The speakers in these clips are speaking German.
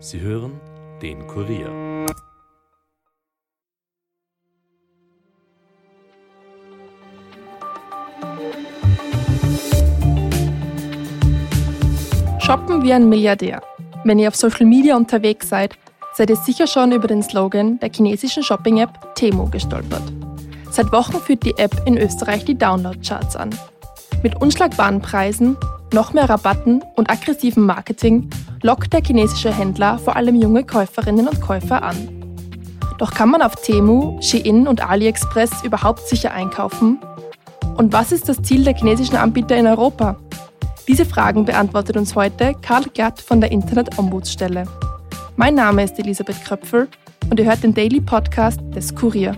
Sie hören den Kurier. Shoppen wie ein Milliardär. Wenn ihr auf Social Media unterwegs seid, seid ihr sicher schon über den Slogan der chinesischen Shopping-App Temo gestolpert. Seit Wochen führt die App in Österreich die Download-Charts an. Mit unschlagbaren Preisen, noch mehr Rabatten und aggressivem Marketing lockt der chinesische Händler vor allem junge Käuferinnen und Käufer an. Doch kann man auf Temu, Shein und AliExpress überhaupt sicher einkaufen? Und was ist das Ziel der chinesischen Anbieter in Europa? Diese Fragen beantwortet uns heute Karl Glatt von der Internet-Ombudsstelle. Mein Name ist Elisabeth Kröpfel und ihr hört den Daily Podcast des Kurier.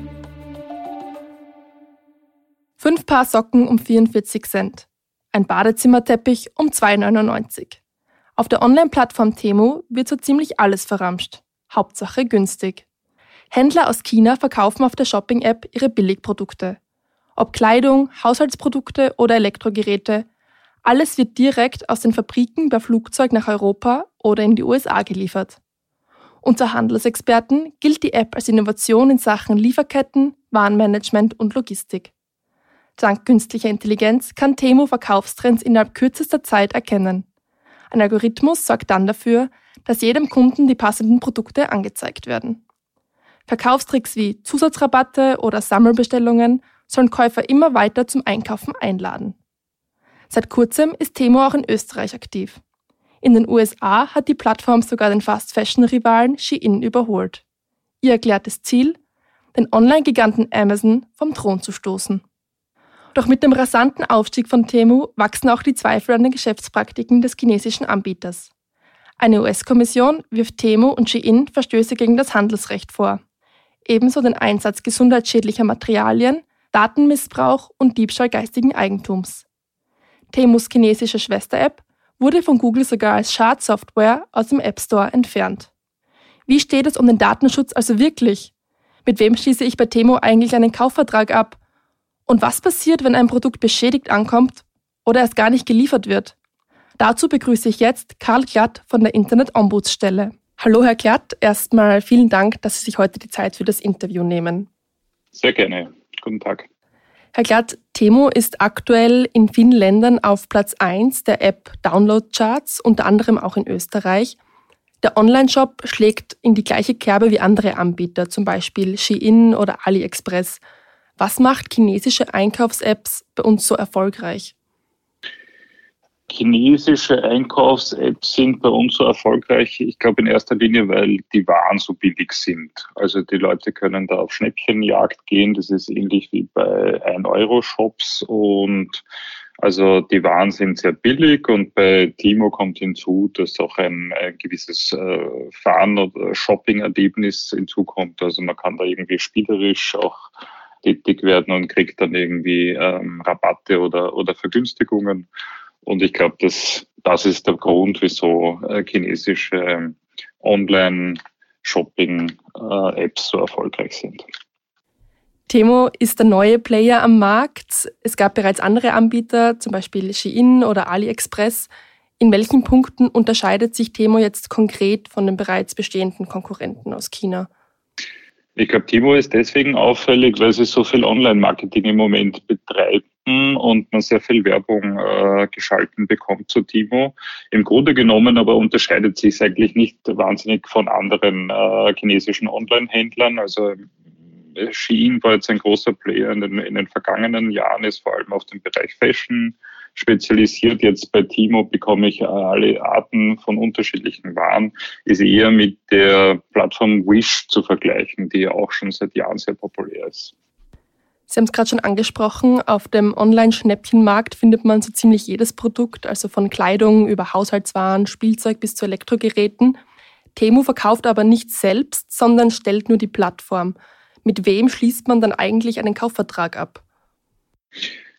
Fünf Paar Socken um 44 Cent. Ein Badezimmerteppich um 2,99. Auf der Online-Plattform Temu wird so ziemlich alles verramscht. Hauptsache günstig. Händler aus China verkaufen auf der Shopping-App ihre Billigprodukte. Ob Kleidung, Haushaltsprodukte oder Elektrogeräte, alles wird direkt aus den Fabriken per Flugzeug nach Europa oder in die USA geliefert. Unter Handelsexperten gilt die App als Innovation in Sachen Lieferketten, Warenmanagement und Logistik. Dank künstlicher Intelligenz kann Temu Verkaufstrends innerhalb kürzester Zeit erkennen. Ein Algorithmus sorgt dann dafür, dass jedem Kunden die passenden Produkte angezeigt werden. Verkaufstricks wie Zusatzrabatte oder Sammelbestellungen sollen Käufer immer weiter zum Einkaufen einladen. Seit kurzem ist Temo auch in Österreich aktiv. In den USA hat die Plattform sogar den Fast-Fashion-Rivalen Shein überholt. Ihr erklärtes Ziel? Den Online-Giganten Amazon vom Thron zu stoßen. Doch mit dem rasanten Aufstieg von Temu wachsen auch die Zweifel an den Geschäftspraktiken des chinesischen Anbieters. Eine US-Kommission wirft Temu und Shein Verstöße gegen das Handelsrecht vor. Ebenso den Einsatz gesundheitsschädlicher Materialien, Datenmissbrauch und Diebstahl geistigen Eigentums. Temus chinesische Schwester-App wurde von Google sogar als Schadsoftware aus dem App Store entfernt. Wie steht es um den Datenschutz also wirklich? Mit wem schließe ich bei Temo eigentlich einen Kaufvertrag ab? Und was passiert, wenn ein Produkt beschädigt ankommt oder erst gar nicht geliefert wird? Dazu begrüße ich jetzt Karl Glatt von der Internet-Ombudsstelle. Hallo, Herr Glatt. Erstmal vielen Dank, dass Sie sich heute die Zeit für das Interview nehmen. Sehr gerne. Guten Tag. Herr Glatt, Temo ist aktuell in vielen Ländern auf Platz 1 der App Download Charts, unter anderem auch in Österreich. Der Online-Shop schlägt in die gleiche Kerbe wie andere Anbieter, zum Beispiel Shein oder AliExpress. Was macht chinesische Einkaufs-Apps bei uns so erfolgreich? Chinesische Einkaufs-Apps sind bei uns so erfolgreich, ich glaube in erster Linie, weil die Waren so billig sind. Also die Leute können da auf Schnäppchenjagd gehen, das ist ähnlich wie bei 1-Euro-Shops und also die Waren sind sehr billig und bei Timo kommt hinzu, dass auch ein, ein gewisses äh, Fahren- oder Shopping-Erlebnis hinzukommt. Also man kann da irgendwie spielerisch auch tätig werden und kriegt dann irgendwie ähm, Rabatte oder, oder Vergünstigungen. Und ich glaube, das, das ist der Grund, wieso äh, chinesische ähm, Online-Shopping-Apps so erfolgreich sind. Temo ist der neue Player am Markt. Es gab bereits andere Anbieter, zum Beispiel Shein oder AliExpress. In welchen Punkten unterscheidet sich Temo jetzt konkret von den bereits bestehenden Konkurrenten aus China? Ich glaube, Timo ist deswegen auffällig, weil sie so viel Online-Marketing im Moment betreiben und man sehr viel Werbung äh, geschalten bekommt zu Timo. Im Grunde genommen aber unterscheidet sich eigentlich nicht wahnsinnig von anderen äh, chinesischen Online-Händlern. Also Shein war jetzt ein großer Player in den, in den vergangenen Jahren, ist vor allem auf dem Bereich Fashion spezialisiert. Jetzt bei Timo bekomme ich alle Arten von unterschiedlichen Waren. Ist eher mit der Plattform Wish zu vergleichen, die auch schon seit Jahren sehr populär ist. Sie haben es gerade schon angesprochen, auf dem Online-Schnäppchenmarkt findet man so ziemlich jedes Produkt, also von Kleidung über Haushaltswaren, Spielzeug bis zu Elektrogeräten. Temu verkauft aber nicht selbst, sondern stellt nur die Plattform. Mit wem schließt man dann eigentlich einen Kaufvertrag ab?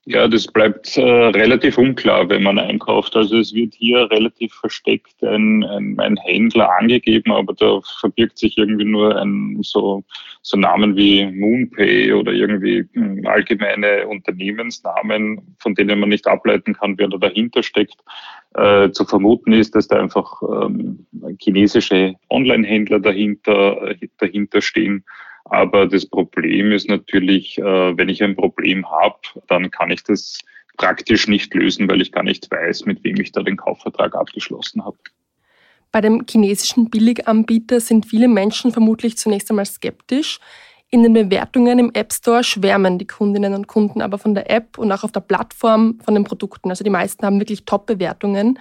Ja, das bleibt äh, relativ unklar, wenn man einkauft. Also es wird hier relativ versteckt ein, ein, ein, Händler angegeben, aber da verbirgt sich irgendwie nur ein so, so Namen wie Moonpay oder irgendwie hm, allgemeine Unternehmensnamen, von denen man nicht ableiten kann, wer da dahinter steckt. Äh, zu vermuten ist, dass da einfach ähm, chinesische Online-Händler dahinter, dahinter stehen aber das Problem ist natürlich, äh, wenn ich ein Problem habe, dann kann ich das praktisch nicht lösen, weil ich gar nicht weiß, mit wem ich da den Kaufvertrag abgeschlossen habe. Bei dem chinesischen Billiganbieter sind viele Menschen vermutlich zunächst einmal skeptisch. In den Bewertungen im App Store schwärmen die Kundinnen und Kunden aber von der App und auch auf der Plattform von den Produkten. Also die meisten haben wirklich Top-Bewertungen.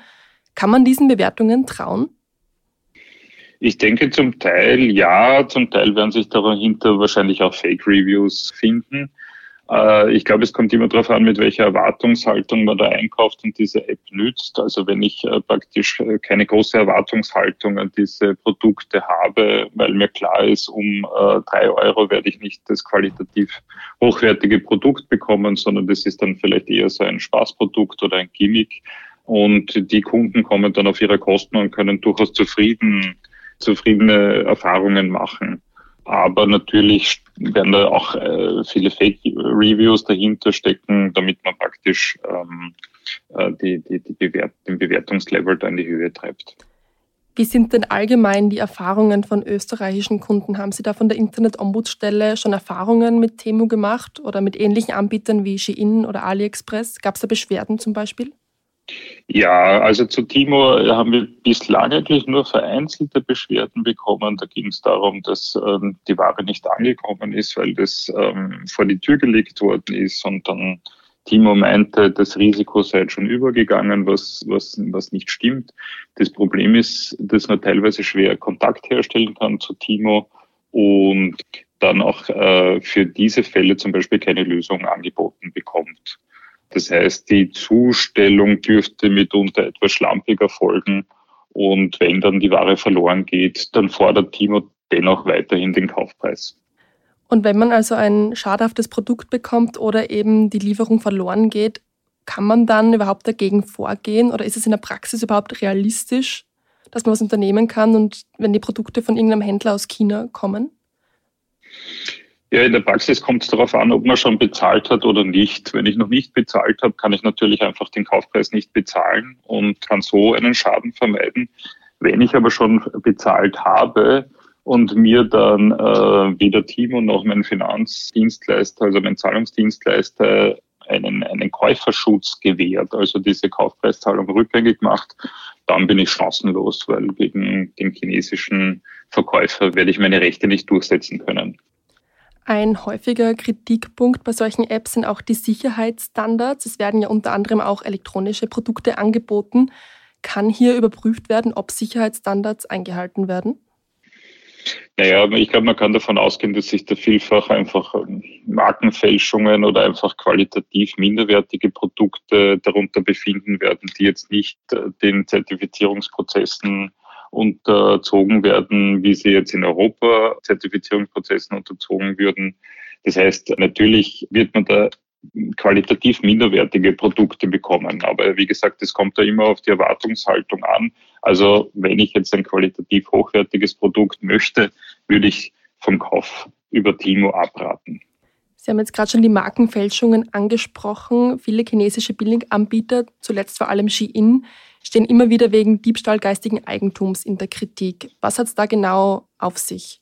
Kann man diesen Bewertungen trauen? Ich denke zum Teil ja, zum Teil werden sich dahinter wahrscheinlich auch Fake-Reviews finden. Äh, ich glaube, es kommt immer darauf an, mit welcher Erwartungshaltung man da einkauft und diese App nützt. Also wenn ich äh, praktisch äh, keine große Erwartungshaltung an diese Produkte habe, weil mir klar ist, um drei Euro werde ich nicht das qualitativ hochwertige Produkt bekommen, sondern das ist dann vielleicht eher so ein Spaßprodukt oder ein Gimmick. Und die Kunden kommen dann auf ihre Kosten und können durchaus zufrieden zufriedene Erfahrungen machen. Aber natürlich werden da auch äh, viele Fake-Reviews dahinter stecken, damit man praktisch ähm, äh, die, die, die Bewert den Bewertungslevel da in die Höhe treibt. Wie sind denn allgemein die Erfahrungen von österreichischen Kunden? Haben Sie da von der Internet-Ombudsstelle schon Erfahrungen mit Temu gemacht oder mit ähnlichen Anbietern wie Shein oder AliExpress? Gab es da Beschwerden zum Beispiel? Ja, also zu Timo haben wir bislang eigentlich nur vereinzelte Beschwerden bekommen. Da ging es darum, dass ähm, die Ware nicht angekommen ist, weil das ähm, vor die Tür gelegt worden ist und dann Timo meinte, das Risiko sei schon übergegangen, was, was, was nicht stimmt. Das Problem ist, dass man teilweise schwer Kontakt herstellen kann zu Timo und dann auch äh, für diese Fälle zum Beispiel keine Lösung angeboten bekommt. Das heißt, die Zustellung dürfte mitunter etwas schlampiger folgen. Und wenn dann die Ware verloren geht, dann fordert Timo dennoch weiterhin den Kaufpreis. Und wenn man also ein schadhaftes Produkt bekommt oder eben die Lieferung verloren geht, kann man dann überhaupt dagegen vorgehen oder ist es in der Praxis überhaupt realistisch, dass man was unternehmen kann und wenn die Produkte von irgendeinem Händler aus China kommen? Ja, in der Praxis kommt es darauf an, ob man schon bezahlt hat oder nicht. Wenn ich noch nicht bezahlt habe, kann ich natürlich einfach den Kaufpreis nicht bezahlen und kann so einen Schaden vermeiden. Wenn ich aber schon bezahlt habe und mir dann äh, weder Timo noch mein Finanzdienstleister, also mein Zahlungsdienstleister, einen, einen Käuferschutz gewährt, also diese Kaufpreiszahlung rückgängig macht, dann bin ich chancenlos, weil gegen den chinesischen Verkäufer werde ich meine Rechte nicht durchsetzen können. Ein häufiger Kritikpunkt bei solchen Apps sind auch die Sicherheitsstandards. Es werden ja unter anderem auch elektronische Produkte angeboten. Kann hier überprüft werden, ob Sicherheitsstandards eingehalten werden? Naja, ich glaube, man kann davon ausgehen, dass sich da vielfach einfach ähm, Markenfälschungen oder einfach qualitativ minderwertige Produkte darunter befinden werden, die jetzt nicht äh, den Zertifizierungsprozessen unterzogen werden, wie sie jetzt in Europa Zertifizierungsprozessen unterzogen würden. Das heißt, natürlich wird man da qualitativ minderwertige Produkte bekommen. Aber wie gesagt, es kommt da immer auf die Erwartungshaltung an. Also wenn ich jetzt ein qualitativ hochwertiges Produkt möchte, würde ich vom Kauf über Timo abraten. Sie haben jetzt gerade schon die Markenfälschungen angesprochen. Viele chinesische Billiganbieter, zuletzt vor allem Shein, stehen immer wieder wegen Diebstahl geistigen Eigentums in der Kritik. Was hat es da genau auf sich?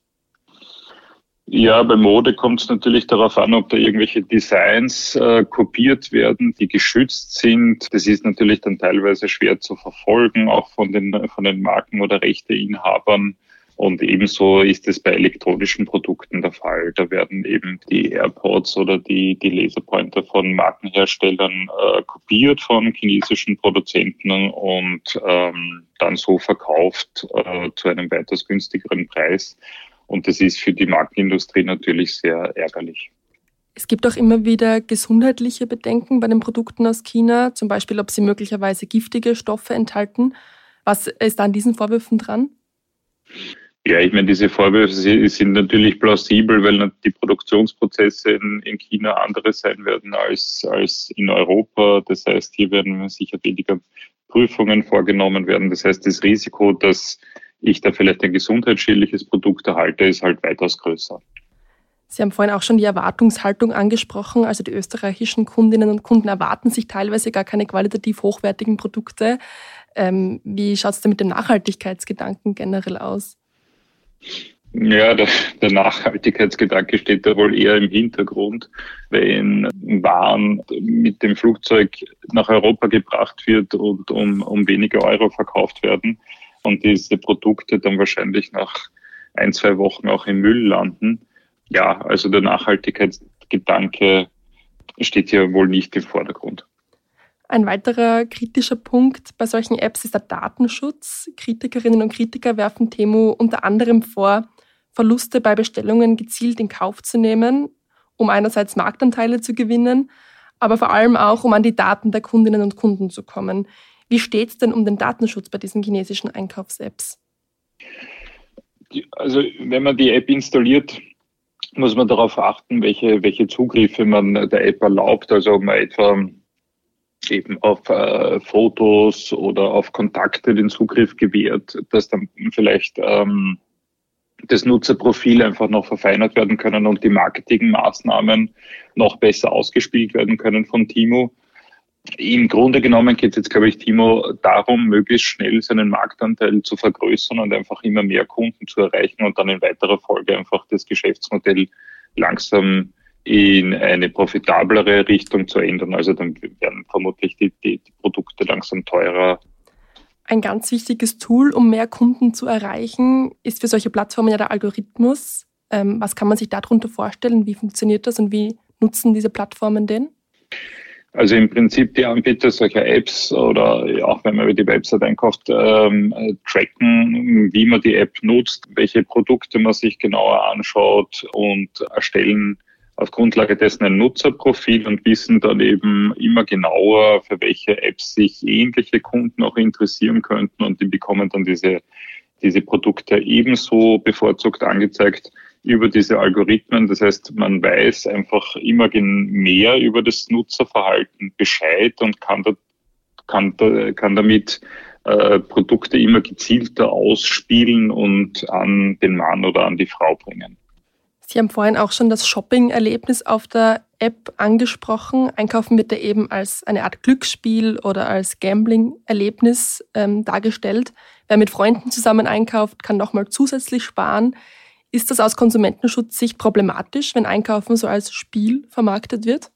Ja, bei Mode kommt es natürlich darauf an, ob da irgendwelche Designs äh, kopiert werden, die geschützt sind. Das ist natürlich dann teilweise schwer zu verfolgen, auch von den, von den Marken oder Rechteinhabern. Und ebenso ist es bei elektronischen Produkten der Fall. Da werden eben die AirPods oder die, die Laserpointer von Markenherstellern äh, kopiert von chinesischen Produzenten und ähm, dann so verkauft äh, zu einem weitaus günstigeren Preis. Und das ist für die Markenindustrie natürlich sehr ärgerlich. Es gibt auch immer wieder gesundheitliche Bedenken bei den Produkten aus China, zum Beispiel, ob sie möglicherweise giftige Stoffe enthalten. Was ist da an diesen Vorwürfen dran? Ja, ich meine, diese Vorwürfe sind natürlich plausibel, weil die Produktionsprozesse in, in China andere sein werden als, als in Europa. Das heißt, hier werden sicher weniger Prüfungen vorgenommen werden. Das heißt, das Risiko, dass ich da vielleicht ein gesundheitsschädliches Produkt erhalte, ist halt weitaus größer. Sie haben vorhin auch schon die Erwartungshaltung angesprochen. Also die österreichischen Kundinnen und Kunden erwarten sich teilweise gar keine qualitativ hochwertigen Produkte. Ähm, wie schaut es denn mit dem Nachhaltigkeitsgedanken generell aus? Ja, der, der, Nachhaltigkeitsgedanke steht da wohl eher im Hintergrund, wenn Waren mit dem Flugzeug nach Europa gebracht wird und um, um wenige Euro verkauft werden und diese Produkte dann wahrscheinlich nach ein, zwei Wochen auch im Müll landen. Ja, also der Nachhaltigkeitsgedanke steht hier wohl nicht im Vordergrund. Ein weiterer kritischer Punkt bei solchen Apps ist der Datenschutz. Kritikerinnen und Kritiker werfen Temo unter anderem vor, Verluste bei Bestellungen gezielt in Kauf zu nehmen, um einerseits Marktanteile zu gewinnen, aber vor allem auch, um an die Daten der Kundinnen und Kunden zu kommen. Wie steht es denn um den Datenschutz bei diesen chinesischen Einkaufs-Apps? Also wenn man die App installiert, muss man darauf achten, welche, welche Zugriffe man der App erlaubt. Also ob man etwa eben auf äh, Fotos oder auf Kontakte den Zugriff gewährt, dass dann vielleicht ähm, das Nutzerprofil einfach noch verfeinert werden können und die Marketingmaßnahmen noch besser ausgespielt werden können von Timo. Im Grunde genommen geht es jetzt, glaube ich, Timo darum, möglichst schnell seinen Marktanteil zu vergrößern und einfach immer mehr Kunden zu erreichen und dann in weiterer Folge einfach das Geschäftsmodell langsam in eine profitablere Richtung zu ändern. Also dann werden vermutlich die, die, die Produkte langsam teurer. Ein ganz wichtiges Tool, um mehr Kunden zu erreichen, ist für solche Plattformen ja der Algorithmus. Ähm, was kann man sich darunter vorstellen? Wie funktioniert das und wie nutzen diese Plattformen den? Also im Prinzip die Anbieter solcher Apps oder auch wenn man über die Website einkauft, ähm, tracken, wie man die App nutzt, welche Produkte man sich genauer anschaut und erstellen auf Grundlage dessen ein Nutzerprofil und wissen dann eben immer genauer, für welche Apps sich ähnliche Kunden auch interessieren könnten und die bekommen dann diese, diese Produkte ebenso bevorzugt angezeigt über diese Algorithmen. Das heißt, man weiß einfach immer mehr über das Nutzerverhalten Bescheid und kann, da, kann, da, kann damit äh, Produkte immer gezielter ausspielen und an den Mann oder an die Frau bringen. Sie haben vorhin auch schon das Shopping-Erlebnis auf der App angesprochen. Einkaufen wird ja eben als eine Art Glücksspiel oder als Gambling-Erlebnis ähm, dargestellt. Wer mit Freunden zusammen einkauft, kann nochmal zusätzlich sparen. Ist das aus Konsumentenschutzsicht problematisch, wenn Einkaufen so als Spiel vermarktet wird?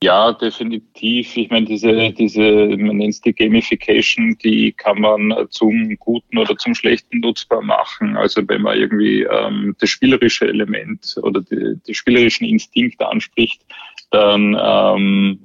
Ja, definitiv. Ich meine, diese, diese, man nennt es die Gamification, die kann man zum Guten oder zum Schlechten nutzbar machen. Also wenn man irgendwie ähm, das spielerische Element oder die, die spielerischen Instinkte anspricht, dann ähm,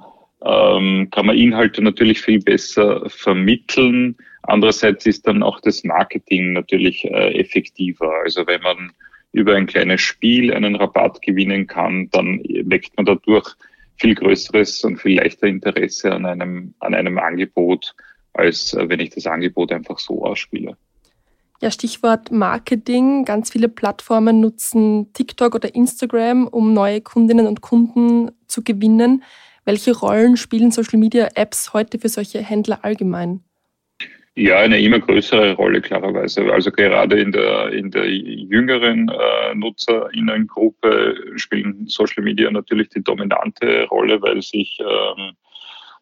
ähm, kann man Inhalte natürlich viel besser vermitteln. Andererseits ist dann auch das Marketing natürlich äh, effektiver. Also wenn man über ein kleines Spiel einen Rabatt gewinnen kann, dann weckt man dadurch viel größeres und viel leichter Interesse an einem, an einem Angebot, als äh, wenn ich das Angebot einfach so ausspiele. Ja, Stichwort Marketing. Ganz viele Plattformen nutzen TikTok oder Instagram, um neue Kundinnen und Kunden zu gewinnen. Welche Rollen spielen Social Media Apps heute für solche Händler allgemein? Ja, eine immer größere Rolle klarerweise. Also gerade in der in der jüngeren äh, Nutzerinnengruppe spielen Social Media natürlich die dominante Rolle, weil sich ähm,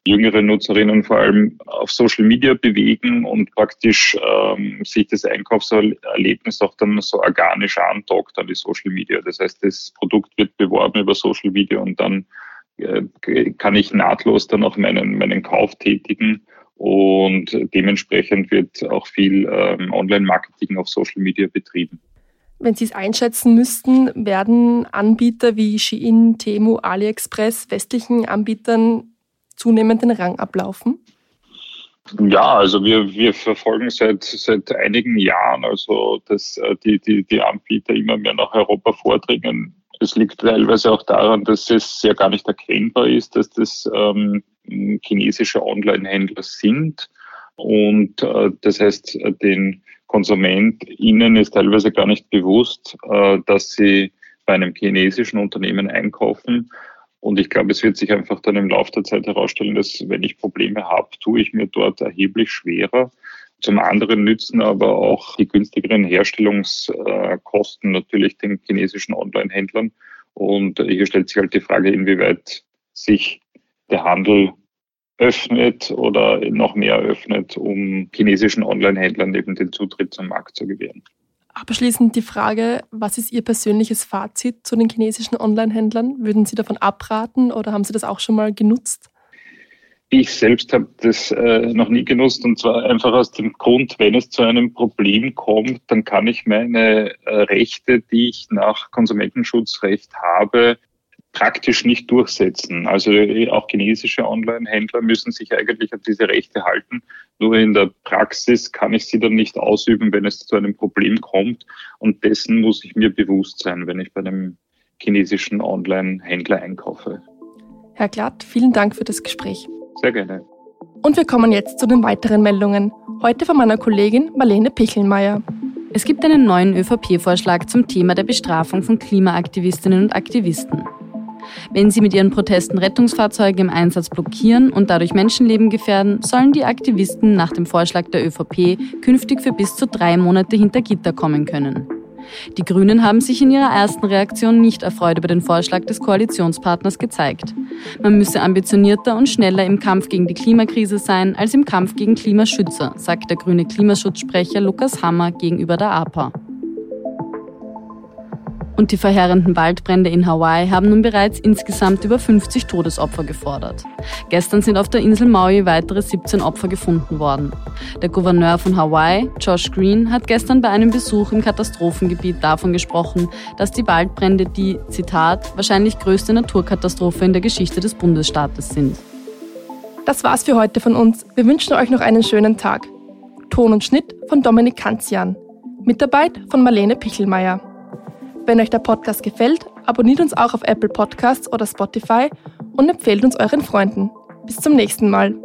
jüngere Nutzerinnen vor allem auf Social Media bewegen und praktisch ähm, sich das Einkaufserlebnis auch dann so organisch andockt an die Social Media. Das heißt, das Produkt wird beworben über Social Media und dann äh, kann ich nahtlos dann auch meinen, meinen Kauf tätigen und dementsprechend wird auch viel ähm, Online-Marketing auf Social Media betrieben. Wenn Sie es einschätzen müssten, werden Anbieter wie Shein, Temu, AliExpress westlichen Anbietern zunehmend den Rang ablaufen? Ja, also wir, wir verfolgen seit, seit einigen Jahren, also dass äh, die, die, die Anbieter immer mehr nach Europa vordringen. Es liegt teilweise auch daran, dass es ja gar nicht erkennbar ist, dass das ähm, chinesische Online-Händler sind. Und äh, das heißt, den Konsument ihnen ist teilweise gar nicht bewusst, äh, dass sie bei einem chinesischen Unternehmen einkaufen. Und ich glaube, es wird sich einfach dann im Laufe der Zeit herausstellen, dass wenn ich Probleme habe, tue ich mir dort erheblich schwerer. Zum anderen nützen aber auch die günstigeren Herstellungskosten natürlich den chinesischen Online-Händlern. Und hier stellt sich halt die Frage, inwieweit sich der Handel öffnet oder noch mehr öffnet, um chinesischen Online-Händlern eben den Zutritt zum Markt zu gewähren. Abschließend die Frage, was ist Ihr persönliches Fazit zu den chinesischen Online-Händlern? Würden Sie davon abraten oder haben Sie das auch schon mal genutzt? Ich selbst habe das äh, noch nie genutzt und zwar einfach aus dem Grund, wenn es zu einem Problem kommt, dann kann ich meine äh, Rechte, die ich nach Konsumentenschutzrecht habe, praktisch nicht durchsetzen. Also äh, auch chinesische Online-Händler müssen sich eigentlich an diese Rechte halten. Nur in der Praxis kann ich sie dann nicht ausüben, wenn es zu einem Problem kommt. Und dessen muss ich mir bewusst sein, wenn ich bei einem chinesischen Online-Händler einkaufe. Herr Glatt, vielen Dank für das Gespräch. Sehr gerne. Und wir kommen jetzt zu den weiteren Meldungen. Heute von meiner Kollegin Marlene Pichelmeier. Es gibt einen neuen ÖVP-Vorschlag zum Thema der Bestrafung von Klimaaktivistinnen und Aktivisten. Wenn sie mit ihren Protesten Rettungsfahrzeuge im Einsatz blockieren und dadurch Menschenleben gefährden, sollen die Aktivisten nach dem Vorschlag der ÖVP künftig für bis zu drei Monate hinter Gitter kommen können. Die Grünen haben sich in ihrer ersten Reaktion nicht erfreut über den Vorschlag des Koalitionspartners gezeigt. Man müsse ambitionierter und schneller im Kampf gegen die Klimakrise sein als im Kampf gegen Klimaschützer, sagt der grüne Klimaschutzsprecher Lukas Hammer gegenüber der APA. Und die verheerenden Waldbrände in Hawaii haben nun bereits insgesamt über 50 Todesopfer gefordert. Gestern sind auf der Insel Maui weitere 17 Opfer gefunden worden. Der Gouverneur von Hawaii, Josh Green, hat gestern bei einem Besuch im Katastrophengebiet davon gesprochen, dass die Waldbrände die, Zitat, wahrscheinlich größte Naturkatastrophe in der Geschichte des Bundesstaates sind. Das war's für heute von uns. Wir wünschen euch noch einen schönen Tag. Ton und Schnitt von Dominik Kanzian. Mitarbeit von Marlene Pichelmeier. Wenn euch der Podcast gefällt, abonniert uns auch auf Apple Podcasts oder Spotify und empfehlt uns euren Freunden. Bis zum nächsten Mal.